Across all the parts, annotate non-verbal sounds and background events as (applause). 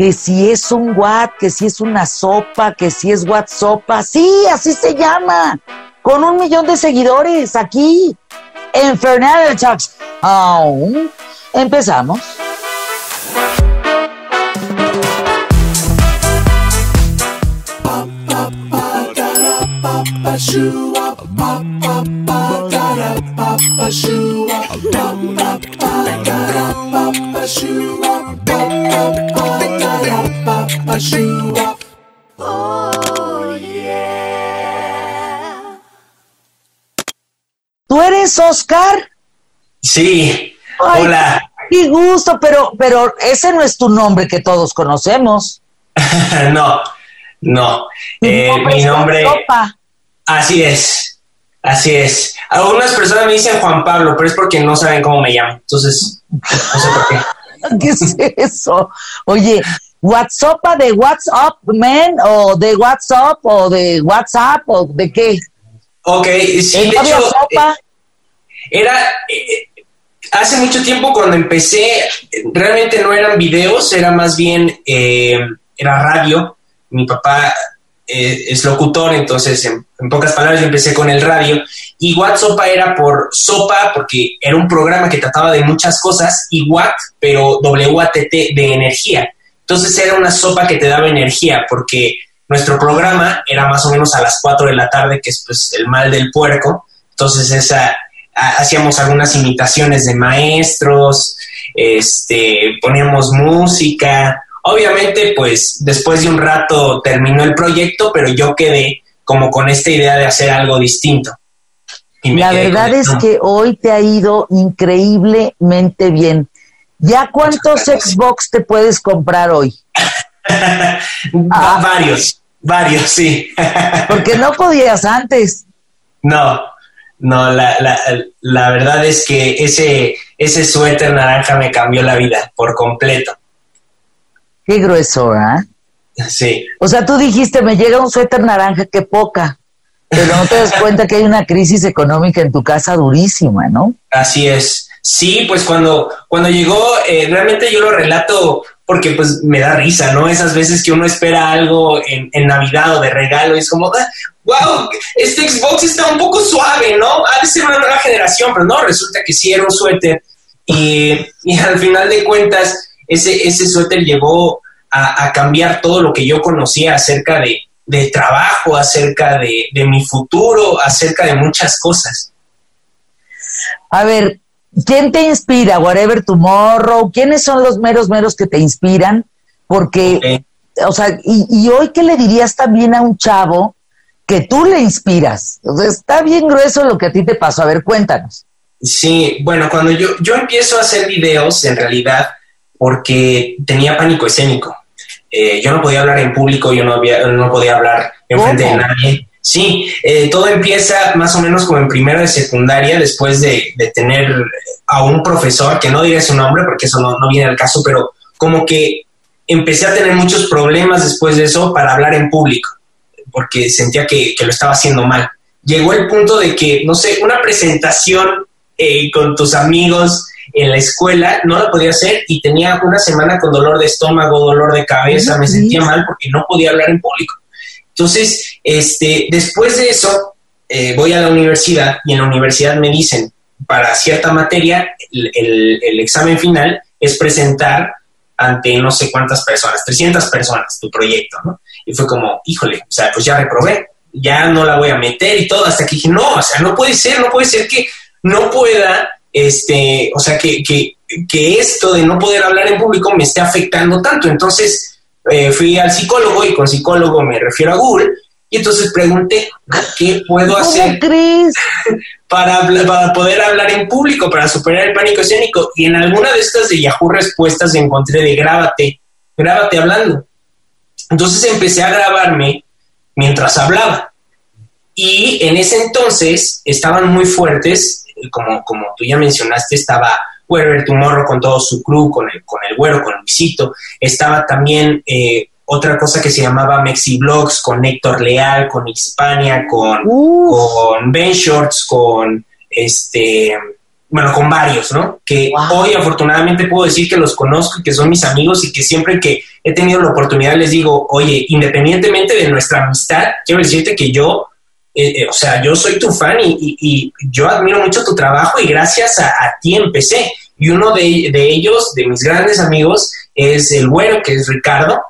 que si es un what, que si es una sopa, que si es sopa. Sí, así se llama. Con un millón de seguidores aquí en Fernando Talks. Aún empezamos. ¿Tú eres Oscar? Sí. Hola. Qué gusto, pero, pero ese no es tu nombre que todos conocemos. (laughs) no, no. Eh, mi nombre. Así es. Así es. Algunas personas me dicen Juan Pablo, pero es porque no saben cómo me llamo. Entonces, no sé por qué. (laughs) ¿Qué es eso? Oye, ¿WhatsApp de WhatsApp, man? ¿O de WhatsApp? ¿O de WhatsApp? ¿O de qué? Ok, sí, de hecho, sopa? Eh, era... Eh, hace mucho tiempo cuando empecé, realmente no eran videos, era más bien, eh, era radio. Mi papá es locutor, entonces en, pocas palabras yo empecé con el radio. Y WhatsApp era por sopa, porque era un programa que trataba de muchas cosas, y Watt, pero W-A-T-T de energía. Entonces era una sopa que te daba energía, porque nuestro programa era más o menos a las 4 de la tarde, que es pues el mal del puerco. Entonces esa, hacíamos algunas imitaciones de maestros, este, poníamos música. Obviamente, pues después de un rato terminó el proyecto, pero yo quedé como con esta idea de hacer algo distinto. La verdad es que hoy te ha ido increíblemente bien. ¿Ya cuántos Xbox te puedes comprar hoy? (laughs) Ah. Varios, varios, sí. Porque no podías antes. No, no, la, la, la, verdad es que ese, ese suéter naranja me cambió la vida por completo. Qué grueso, ¿ah? Sí. O sea, tú dijiste, me llega un suéter naranja, qué poca. Pero no te das cuenta que hay una crisis económica en tu casa durísima, ¿no? (laughs) Así es. Sí, pues cuando, cuando llegó, eh, realmente yo lo relato porque pues me da risa, ¿no? Esas veces que uno espera algo en, Navidad o de regalo y es como, wow, ah, este Xbox está un poco suave, ¿no? Ha de ser una nueva generación, pero no, resulta que sí era un suéter. Y, al final de cuentas, ese, ese suéter llegó a, cambiar todo lo que yo conocía acerca de, de trabajo, acerca de, de mi futuro, acerca de muchas cosas. A ver, ¿quién te inspira? Whatever Tomorrow, ¿quiénes son los meros meros que te inspiran? Porque, o sea, y, hoy qué le dirías también a un chavo que tú le inspiras. O sea, está bien grueso lo que a ti te pasó. A ver, cuéntanos. Sí, bueno, cuando yo, yo empiezo a hacer videos, en realidad, porque tenía pánico escénico. Eh, yo no podía hablar en público, yo no, había, no podía hablar en frente de nadie. Sí, eh, todo empieza más o menos como en primero de secundaria, después de, tener a un profesor, que no diré su nombre porque eso no, viene al caso, pero como que empecé a tener muchos problemas después de eso para hablar en público, porque sentía que, lo estaba haciendo mal. Llegó el punto de que, no sé, una presentación eh, con tus amigos en la escuela no la podía hacer y tenía una semana con dolor de estómago, dolor de cabeza, me sentía mal porque no podía hablar en público. Entonces, este, después de eso, eh, voy a la universidad y en la universidad me dicen, para cierta materia, el, examen final es presentar ante no sé cuántas personas, 300 personas, tu proyecto, ¿no? Y fue como, híjole, o sea, pues ya reprobé, ya no la voy a meter y todo, hasta que dije, no, o sea, no puede ser, no puede ser que no pueda, este, o sea, que, que, que esto de no poder hablar en público me esté afectando tanto. Entonces, eh, fui al psicólogo y con psicólogo me refiero a Google y entonces pregunté qué puedo hacer (laughs) para, para, poder hablar en público, para superar el pánico escénico. Y en alguna de estas de Yahoo respuestas encontré de grábate, grábate hablando. Entonces empecé a grabarme mientras hablaba. Y en ese entonces estaban muy fuertes, como, como tú ya mencionaste, estaba Wherever Tomorrow con todo su crew, con el, con el güero, con Luisito. Estaba también eh, otra cosa que se llamaba Mexi Blogs con Héctor Leal, con Hispania, con, con Ben Shorts, con este bueno, con varios, ¿no? Que hoy afortunadamente puedo decir que los conozco que son mis amigos y que siempre que he tenido la oportunidad les digo, oye, independientemente de nuestra amistad, quiero decirte que yo, eh, eh, o sea, yo soy tu fan y, yo admiro mucho tu trabajo y gracias a, ti empecé. Y uno de, ellos, de mis grandes amigos, es el güero, que es Ricardo,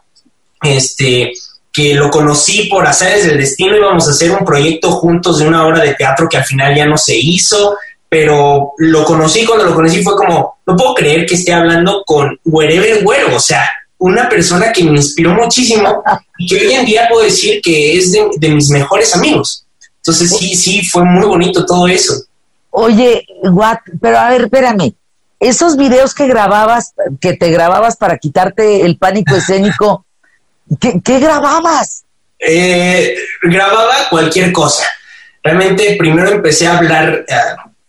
este, que lo conocí por azares del destino, íbamos a hacer un proyecto juntos de una obra de teatro que al final ya no se hizo, pero lo conocí, cuando lo conocí fue como, no puedo creer que esté hablando con Wherever Güero, o sea, una persona que me inspiró muchísimo y que hoy en día puedo decir que es de, mis mejores amigos. Entonces sí, sí, fue muy bonito todo eso. Oye, what, pero a ver, espérame, esos videos que grababas, que te grababas para quitarte el pánico escénico, (laughs) ¿qué, grababas? Eh, grababa cualquier cosa. Realmente primero empecé a hablar, eh,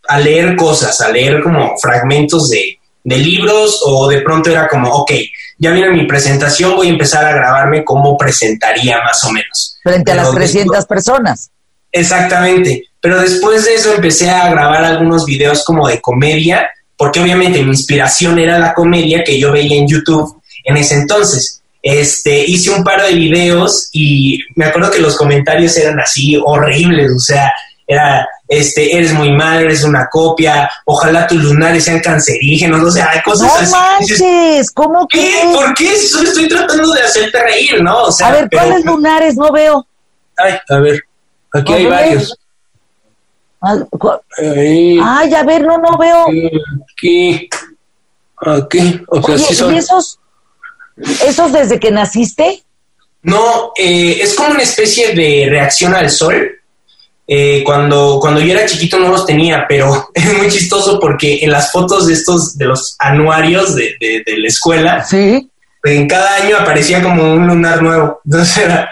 a leer cosas, a leer como fragmentos de, libros o de pronto era como, ok, ya viene mi presentación, voy a empezar a grabarme cómo presentaría más o menos. Frente a las 300 personas. Exactamente, pero después de eso empecé a grabar algunos videos como de comedia, porque obviamente mi inspiración era la comedia que yo veía en YouTube en ese entonces. Este, hice un par de videos y me acuerdo que los comentarios eran así horribles, o sea, era, este, eres muy mal, eres una copia, ojalá tus lunares sean cancerígenos, o sea, hay cosas no así. manches, ¿cómo que? ¿Por qué? Solo estoy tratando de hacerte reír, ¿no? O sea, a ver, ¿cuáles lunares? No veo. Ay, a ver, aquí hay varios. Ay, a ver, no, no veo. Aquí, aquí, o sea, sí son. ¿y esos, esos desde que naciste? No, eh, es como una especie de reacción al sol eh, cuando, cuando yo era chiquito no los tenía, pero (laughs) es muy chistoso porque en las fotos de estos, de los anuarios de, de, la escuela, ¿Sí? En cada año aparecía como un lunar nuevo. Entonces era,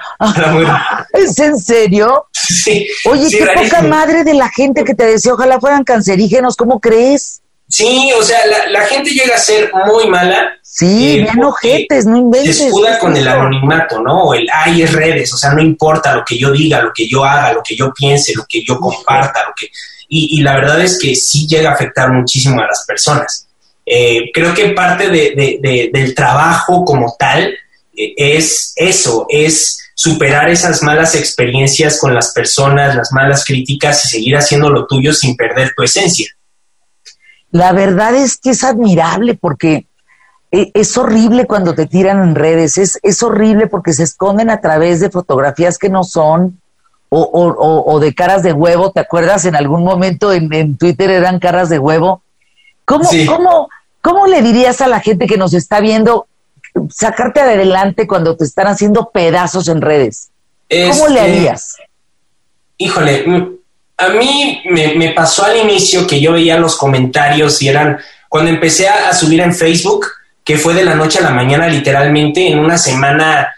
muy (laughs) ¿Es en serio? Sí. Oye, qué poca madre de la gente que te decía, ojalá fueran cancerígenos, ¿cómo crees? Sí, o sea, la, la gente llega a ser muy mala Sí, eh, bien ojetes, no inventes. Se escuda con el anonimato, ¿no? O el ay es redes, o sea, no importa lo que yo diga, lo que yo haga, lo que yo piense, lo que yo comparta, lo que. Y, la verdad es que sí llega a afectar muchísimo a las personas. Eh, creo que parte de, del trabajo como tal eh, es eso, es superar esas malas experiencias con las personas, las malas críticas y seguir haciendo lo tuyo sin perder tu esencia. La verdad es que es admirable porque e, es horrible cuando te tiran en redes, es, es horrible porque se esconden a través de fotografías que no son o, o, o de caras de huevo, ¿te acuerdas? En algún momento en, en Twitter eran caras de huevo. ¿Cómo, cómo, ¿Cómo le dirías a la gente que nos está viendo sacarte adelante cuando te están haciendo pedazos en redes? ¿Cómo le este, harías? Híjole, mm, a mí me, me, pasó al inicio que yo veía los comentarios y eran, cuando empecé a subir en Facebook, que fue de la noche a la mañana literalmente en una semana,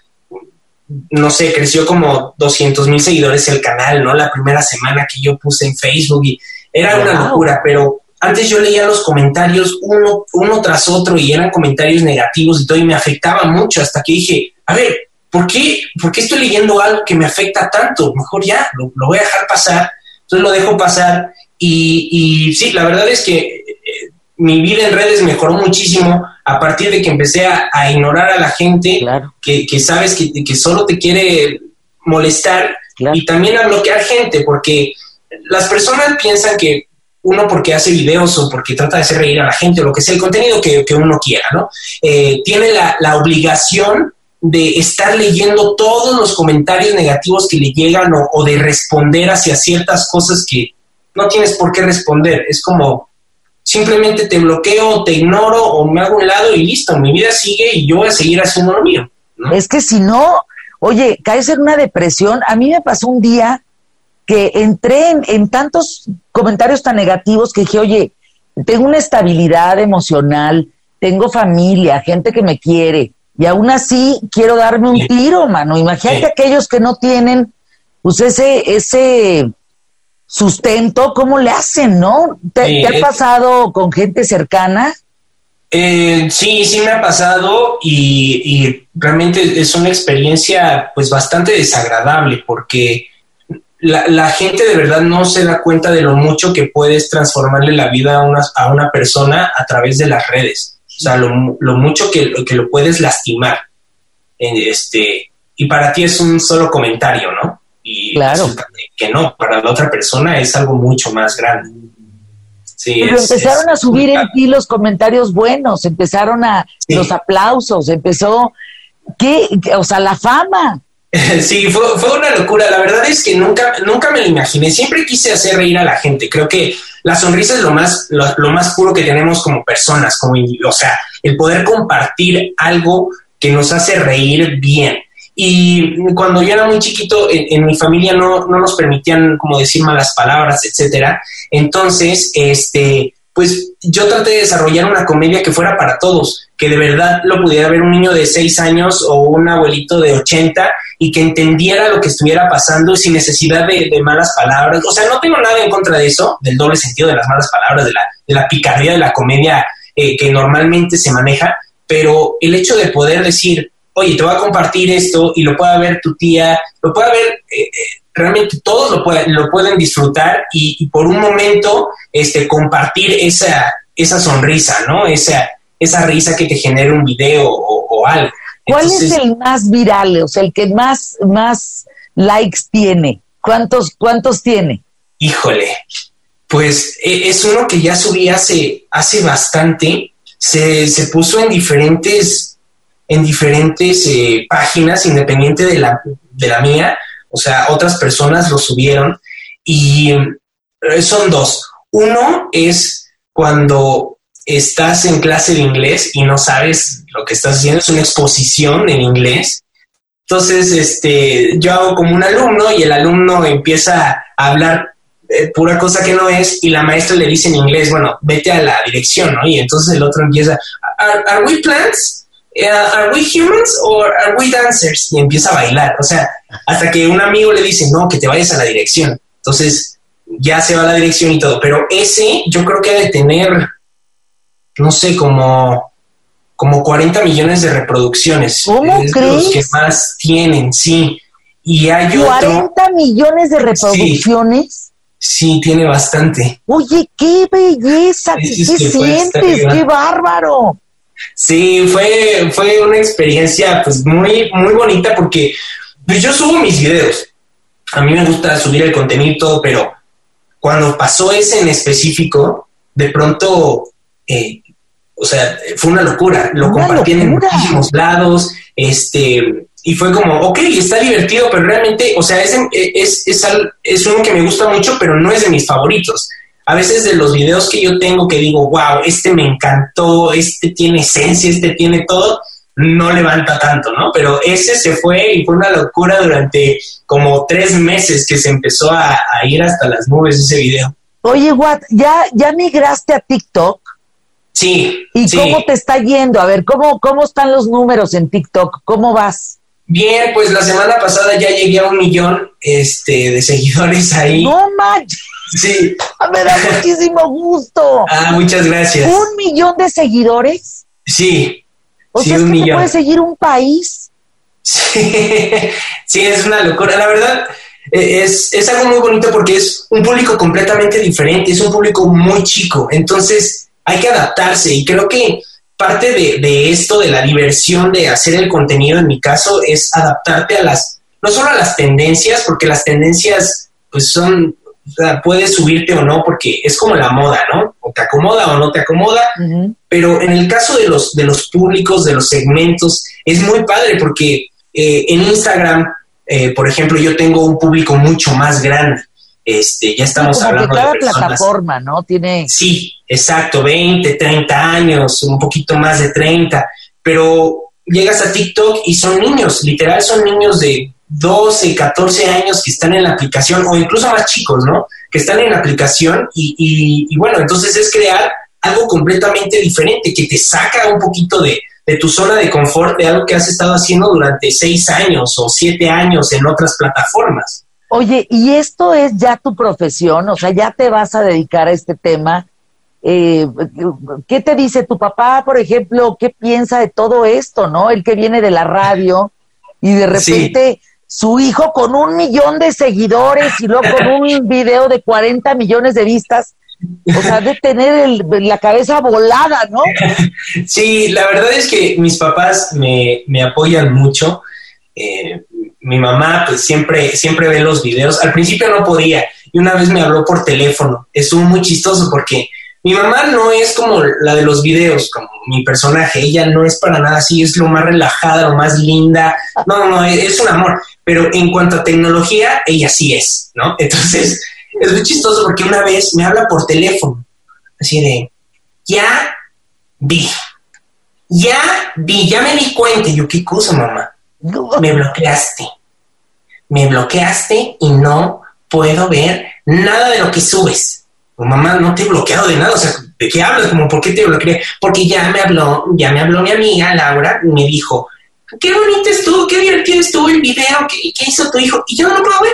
no sé, creció como 200 mil seguidores el canal, ¿no? La primera semana que yo puse en Facebook y era una locura, pero antes yo leía los comentarios uno, uno tras otro y eran comentarios negativos y todo y me afectaba mucho hasta que dije, a ver, ¿por qué, ¿por qué estoy leyendo algo que me afecta tanto? Mejor ya, lo, voy a dejar pasar. Entonces lo dejo pasar y, y sí, la verdad es que eh, mi vida en redes mejoró muchísimo a partir de que empecé a, ignorar a la gente que, sabes que, que, solo te quiere molestar y también a bloquear gente, porque las personas piensan que uno porque hace videos o porque trata de hacer reír a la gente o lo que sea el contenido que, uno quiera, ¿no? Eh, tiene la, obligación de estar leyendo todos los comentarios negativos que le llegan o, o de responder hacia ciertas cosas que no tienes por qué responder. Es como, simplemente te bloqueo, te ignoro o me hago un lado y listo, mi vida sigue y yo voy a seguir haciendo lo mío. Es que si no, oye, caes en una depresión. A mí me pasó un día que entré en, tantos comentarios tan negativos que dije, oye, tengo una estabilidad emocional, tengo familia, gente que me quiere, y aún así quiero darme un tiro, mano. Imagínate aquellos que no tienen, pues ese, ese sustento, ¿cómo le hacen, no? ¿Te, ha pasado con gente cercana? Eh, sí, sí me ha pasado y, realmente es una experiencia pues bastante desagradable porque la, gente de verdad no se da cuenta de lo mucho que puedes transformarle la vida a una, a una persona a través de las redes. O sea, lo, mucho que, que, lo puedes lastimar. Este, y para ti es un solo comentario, ¿no? Y claro. que no, para la otra persona es algo mucho más grande. Sí, Pero empezaron a subir en ti los comentarios buenos, empezaron a los aplausos, empezó, ¿qué? O sea, la fama. (laughs) Sí, fue, fue, una locura. La verdad es que nunca, nunca me lo imaginé. Siempre quise hacer reír a la gente. Creo que la sonrisa es lo más, lo, más puro que tenemos como personas, como, o sea, el poder compartir algo que nos hace reír bien. Y cuando yo era muy chiquito, en, mi familia no, no, nos permitían como decir malas palabras, etcétera. Entonces, este, pues yo traté de desarrollar una comedia que fuera para todos, que de verdad lo pudiera ver un niño de seis años o un abuelito de 80 y que entendiera lo que estuviera pasando sin necesidad de, malas palabras. O sea, no tengo nada en contra de eso, del doble sentido de las malas palabras, de la, de picardía de la comedia eh, que normalmente se maneja, pero el hecho de poder decir, oye, te voy a compartir esto y lo pueda ver tu tía, lo pueda ver, eh, eh, realmente todos lo pueden, lo pueden disfrutar y, por un momento este, compartir esa, esa sonrisa, ¿no? Esa, esa risa que te genera un video o, algo. ¿Cuál es el más viral, o sea, el que más, más likes tiene? ¿Cuántos, cuántos tiene? Híjole, pues e, es uno que ya subí hace, hace bastante. Se, se puso en diferentes, en diferentes eh, páginas, independiente de la, de la mía o sea, otras personas lo subieron y eh, son dos. Uno es cuando estás en clase de inglés y no sabes lo que estás haciendo, es una exposición en inglés. Entonces, este, yo hago como un alumno y el alumno empieza a hablar eh, pura cosa que no es y la maestra le dice en inglés, bueno, vete a la dirección, ¿no? Y entonces el otro empieza, ¿Are, we plants? ¿Are we humans or are we dancers? Y empieza a bailar. O sea, hasta que un amigo le dice, no, que te vayas a la dirección. Entonces, ya se va a la dirección y todo. Pero ese, yo creo que ha de tener, no sé, como, como 40 millones de reproducciones. ¿Cómo crees? los que más tienen, sí. Y hay 40 millones de reproducciones. Sí, tiene bastante. Oye, qué belleza, qué sientes, qué bárbaro. Sí, fue, fue una experiencia pues muy, muy bonita porque pues, yo subo mis videos. A mí me gusta subir el contenido pero cuando pasó ese en específico, de pronto, eh, o sea, fue una locura. Lo compartí en muchísimos lados, este, y fue como, ok, está divertido, pero realmente, o sea, es, es, es, es uno que me gusta mucho, pero no es de mis favoritos a veces de los videos que yo tengo que digo, wow, este me encantó, este tiene esencia, este tiene todo, no levanta tanto, ¿no? Pero ese se fue y fue una locura durante como tres meses que se empezó a, ir hasta las nubes ese video. Oye, Watt, ¿ya, ¿ya migraste a TikTok? Sí. ¿Y cómo te está yendo? A ver, ¿cómo, ¿cómo están los números en TikTok? ¿Cómo vas? Bien, pues la semana pasada ya llegué a un millón este, de seguidores ahí. No manches. Sí. Ah, me da (laughs) muchísimo gusto. Ah, muchas gracias. ¿Un millón de seguidores? Sí. O sea, es que puede seguir un país. (laughs) Sí. es una locura. La verdad, e, es, es algo muy bonito porque es un público completamente diferente, es un público muy chico. Entonces, hay que adaptarse y creo que parte de, de, esto, de la diversión de hacer el contenido, en mi caso, es adaptarte a las, no solo a las tendencias, porque las tendencias pues son o sea, puedes subirte o no porque es como la moda, ¿no? O te acomoda o no te acomoda, pero en el caso de los, de los públicos, de los segmentos, es muy padre porque eh, en Instagram, eh, por ejemplo, yo tengo un público mucho más grande. Este, ya estamos hablando de plataforma, ¿no? Tiene Sí, exacto, 20, 30 años, un poquito más de 30, pero llegas a TikTok y son niños, literal son niños de 12, 14 años que están en la aplicación, o incluso más chicos, ¿no? Que están en la aplicación y, bueno, entonces es crear algo completamente diferente, que te saca un poquito de, tu zona de confort, de algo que has estado haciendo durante seis años o siete años en otras plataformas. Oye, ¿y esto es ya tu profesión? O sea, ya te vas a dedicar a este tema. Eh, ¿Qué te dice tu papá, por ejemplo? ¿Qué piensa de todo esto, no? El que viene de la radio y de repente su hijo con un millón de seguidores y luego con un (laughs) video de 40 millones de vistas. O sea, de tener la cabeza volada, ¿no? Sí, la verdad es que mis papás me, me apoyan mucho. Eh, mi mamá pues siempre, siempre ve los videos. Al principio no podía y una vez me habló por teléfono. Estuvo muy chistoso porque mi mamá no es como la de los videos, como mi personaje. Ella no es para nada así, es lo más relajada, lo más linda. No, no, es un amor. Pero en cuanto a tecnología, ella sí es, ¿no? (laughs) Entonces, es muy chistoso porque una vez me habla por teléfono, así de, ya vi, ya vi, ya me di cuenta. Yo, ¿qué cosa, mamá? Me bloqueaste. Me bloqueaste y no puedo ver nada de lo que subes mamá, no te he bloqueado de nada, o sea, ¿de qué hablas? Como, ¿por qué te bloqueé? Porque ya me habló, ya me habló mi amiga Laura y me dijo, qué bonito estuvo, qué divertido estuvo el video, ¿qué, qué hizo tu hijo? Y yo no lo puedo ver,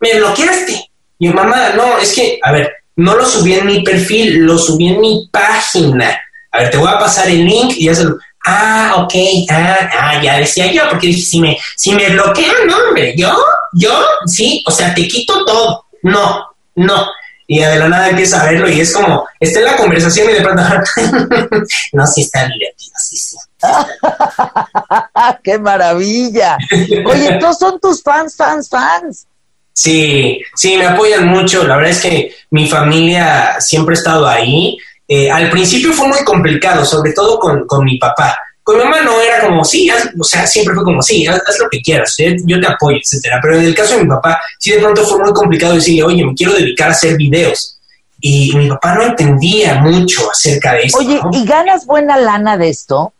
me bloqueaste. Y yo, mamá, no, es que, a ver, no lo subí en mi perfil, lo subí en mi página. A ver, te voy a pasar el link y ya se lo... Ah, ok, ah, ah, ya decía yo, porque dije, si me, si me bloquean, no, hombre, yo, yo, sí, o sea, te quito todo. No, no y de la nada empieza a verlo y es como, está en la conversación y de pronto, (laughs) no, sí está divertido, sí, sí. (laughs) ¡Qué maravilla! Oye, todos son tus fans, fans, fans. Sí, sí, me apoyan mucho. La verdad es que mi familia siempre ha estado ahí. Eh, al principio fue muy complicado, sobre todo con, con mi papá, con mi mamá no era como, sí, o sea, siempre fue como, sí, haz, lo que quieras, ¿eh? yo te apoyo, etcétera. Pero en el caso de mi papá, sí de pronto fue muy complicado decirle, oye, me quiero dedicar a hacer videos. Y mi papá no entendía mucho acerca de esto. Oye, ¿y ganas buena lana de esto?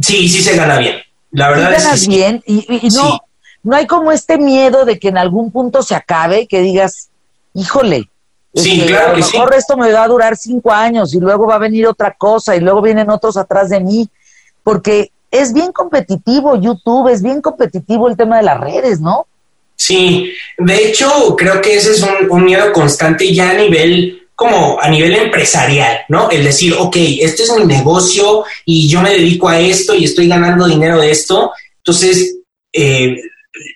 Sí, sí se gana bien. La verdad es ganas bien y, no, no hay como este miedo de que en algún punto se acabe, que digas, híjole, Sí, este, claro a lo mejor esto me va a durar cinco años y luego va a venir otra cosa y luego vienen otros atrás de mí porque es bien competitivo YouTube, es bien competitivo el tema de las redes, ¿no? Sí, de hecho creo que ese es un, miedo constante ya a nivel como a nivel empresarial, ¿no? El decir, ok, este es mi negocio y yo me dedico a esto y estoy ganando dinero de esto. Entonces, eh,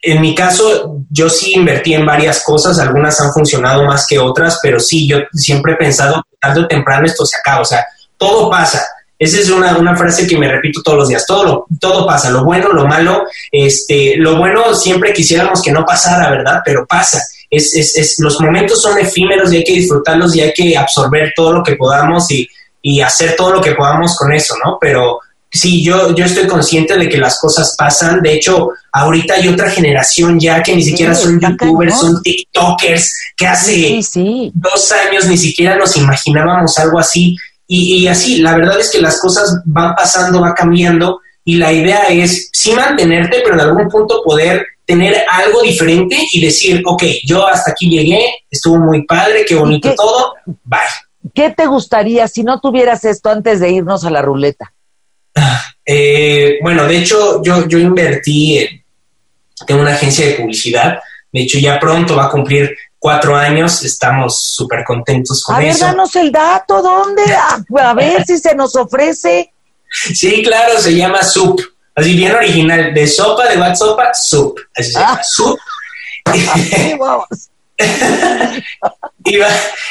en mi caso, yo sí invertí en varias cosas, algunas han funcionado más que otras, pero sí, yo siempre he pensado que tarde o temprano esto se acaba, o sea, todo pasa. Esa es una, una, frase que me repito todos los días. Todo, todo pasa, lo bueno, lo malo. Este, lo bueno siempre quisiéramos que no pasara, ¿verdad? Pero pasa. Es, es, es, los momentos son efímeros y hay que disfrutarlos y hay que absorber todo lo que podamos y, y hacer todo lo que podamos con eso, ¿no? Pero sí, yo, yo estoy consciente de que las cosas pasan. De hecho, ahorita hay otra generación ya que ni siquiera son youtubers, son TikTokers, que hace dos años ni siquiera nos imaginábamos algo así. Y, así, la verdad es que las cosas van pasando, va cambiando y la idea es sí mantenerte, pero en algún punto poder tener algo diferente y decir, ok, yo hasta aquí llegué, estuvo muy padre, qué bonito todo, bye. ¿Qué te gustaría si no tuvieras esto antes de irnos a la ruleta? Eh, bueno, de hecho, yo, yo invertí en, una agencia de publicidad. De hecho, ya pronto va a cumplir cuatro años, estamos súper contentos con eso. A ver, danos el dato, ¿dónde? A, ver si se nos ofrece. (laughs) Sí, claro, se llama SUP, así bien original, de sopa, de bad sopa, SUP, así se llama, ah. SUP. (laughs)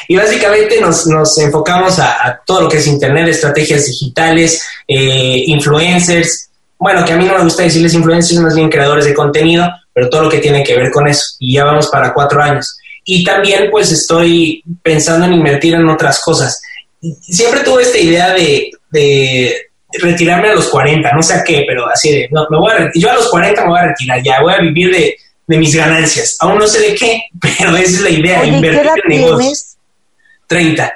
y, básicamente nos, enfocamos a, todo lo que es Internet, estrategias digitales, eh, influencers, bueno, que a mí no me gusta decirles influencers, más bien creadores de contenido, pero todo lo que tiene que ver con eso. Y ya vamos para cuatro años. Y también pues estoy pensando en invertir en otras cosas. Siempre tuve esta idea de, retirarme a los 40, no sé a qué, pero así de, no, me voy a yo a los 40 me voy a retirar, ya voy a vivir de, mis ganancias. Aún no sé de qué, (laughs) pero esa es la idea, invertir en negocios. 30.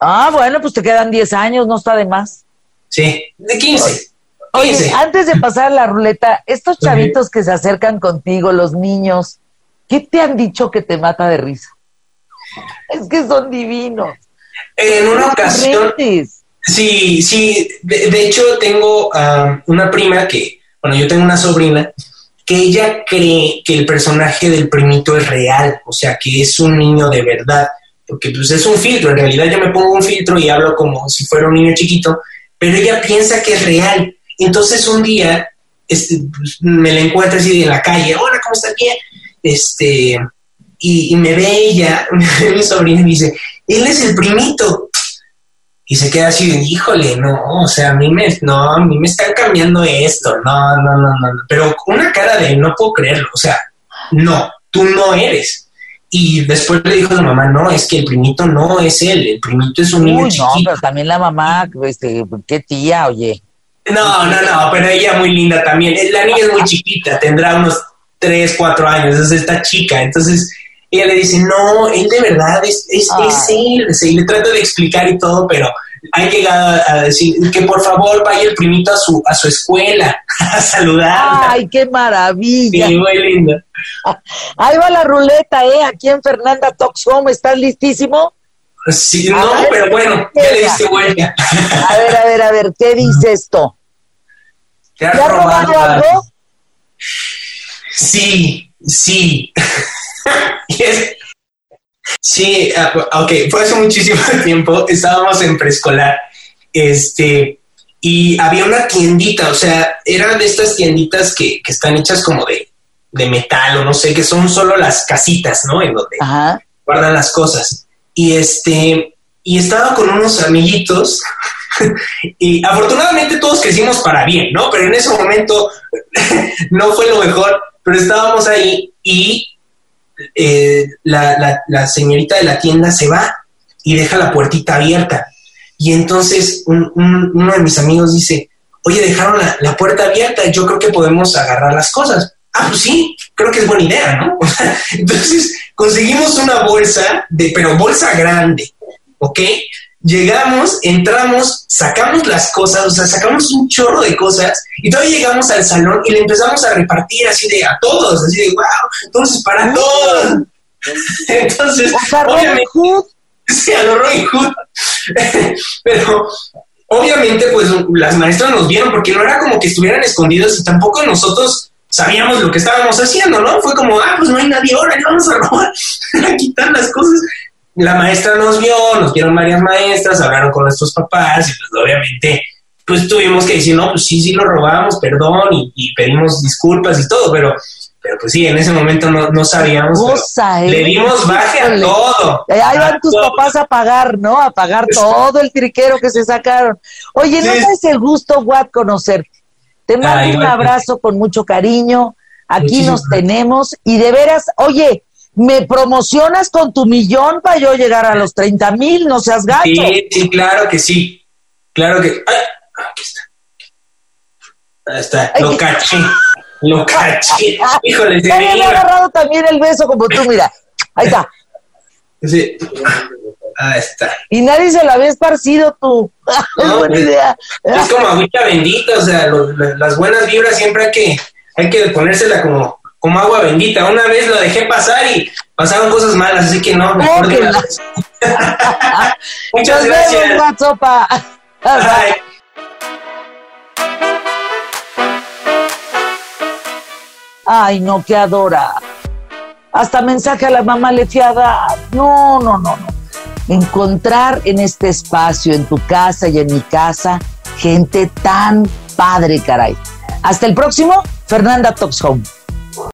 Ah, bueno, pues te quedan 10 años, no está de más. Sí, de 15. Oye, antes de pasar la ruleta, estos chavitos que se acercan contigo, los niños, ¿Qué te han dicho que te mata de risa? Es que son divinos. En una ocasión. Sí, sí. De, hecho, tengo una prima que, bueno, yo tengo una sobrina que ella cree que el personaje del primito es real, o sea, que es un niño de verdad, porque pues es un filtro, en realidad yo me pongo un filtro y hablo como si fuera un niño chiquito, pero ella piensa que es real. Entonces un día este, pues, me la encuentro así en la calle, hola, ¿cómo estás? Bien. Este, y, me ve ella, (laughs) mi sobrina, y me dice, él es el primito. Y se queda así, híjole, no, o sea, a mí me, no, a mí me están cambiando esto, no, no, no, no, pero una cara de no puedo creerlo, o sea, no, tú no eres. Y después le dijo a la mamá, no, es que el primito no es él, el primito es un niño Uy, No, pero también la mamá, este, qué tía, oye. No, no, no, pero ella muy linda también. La niña es muy (laughs) chiquita, tendrá unos 3, 4 años, entonces está chica. Entonces ella le dice, no, él de verdad es, es, él. Y le trata de explicar y todo, pero ha llegado a decir que por favor vaya el primito a su, a su escuela (laughs) a saludar. ¡Ay, qué maravilla! Sí, muy linda. (laughs) Ahí va la ruleta, ¿eh? Aquí en Fernanda Talks Home, ¿estás listísimo? Sí, no, pero bueno, ya le diste vuelta. A ver, a ver, a ver, ¿qué dice esto? ¿Te has, robado, algo? Sí, sí. (laughs) (laughs) sí, ah, ok, fue hace muchísimo (laughs) tiempo, estábamos en preescolar, este, y había una tiendita, o sea, eran de estas tienditas que, están hechas como de, metal o no sé, que son solo las casitas, ¿no? En donde guardan las cosas. Y este, y estaba con unos amiguitos (laughs) y afortunadamente todos crecimos para bien, ¿no? Pero en ese momento no fue lo mejor, pero estábamos ahí y eh, la, señorita de la tienda se va y deja la puertita abierta. Y entonces uno de mis amigos dice, oye, dejaron la, puerta abierta, yo creo que podemos agarrar las cosas. Ah, pues sí, creo que es buena idea, ¿no? (laughs) entonces conseguimos una bolsa, de, pero bolsa grande, ¿ok? Llegamos, entramos, sacamos las cosas, o sea, sacamos un chorro de cosas y todavía llegamos al salón y le empezamos a repartir así de a todos, así de wow, entonces para todos. (laughs) Entonces, obviamente, sí, a lo Robin Hood. (laughs) Pero obviamente, pues las maestras nos vieron porque no era como que estuvieran escondidos y tampoco nosotros sabíamos lo que estábamos haciendo, ¿no? Fue como, ah, pues no hay nadie ahora, le vamos a robar, (laughs) a quitar las cosas la maestra nos vio, nos vieron varias maestras, hablaron con nuestros papás y pues obviamente pues tuvimos que decir, no, pues sí, sí lo robamos, perdón, y, pedimos disculpas y todo, pero, pero pues sí, en ese momento no, no sabíamos. ¿eh? Le dimos baje a todo. Eh, ahí van tus papás a pagar, ¿no? A pagar todo el triquero que se sacaron. Oye, no es el gusto, Watt, conocerte. Te mando un abrazo con mucho cariño. Aquí nos tenemos y de veras, oye, me promocionas con tu millón para yo llegar a los 30 mil, no seas gacho. Sí, sí, claro que sí. Claro que. Ay, aquí está. Ahí está, lo caché. Lo caché. (laughs) Híjole, se me ha agarrado también el beso como tú, mira. Ahí está. Sí. Ahí está. Y nadie se lo había esparcido tú. No, (laughs) buena pues, idea. Es como agüita bendita, o sea, las buenas vibras siempre hay que, hay que ponérsela como como agua bendita. Una vez lo dejé pasar y pasaron cosas malas, así que no, mejor de (laughs) Muchas gracias. sopa. Ay, no, que adora. Hasta mensaje a la mamá le fiada. No, no, no, no. Encontrar en este espacio, en tu casa y en mi casa, gente tan padre, caray. Hasta el próximo, Fernanda Talks Home.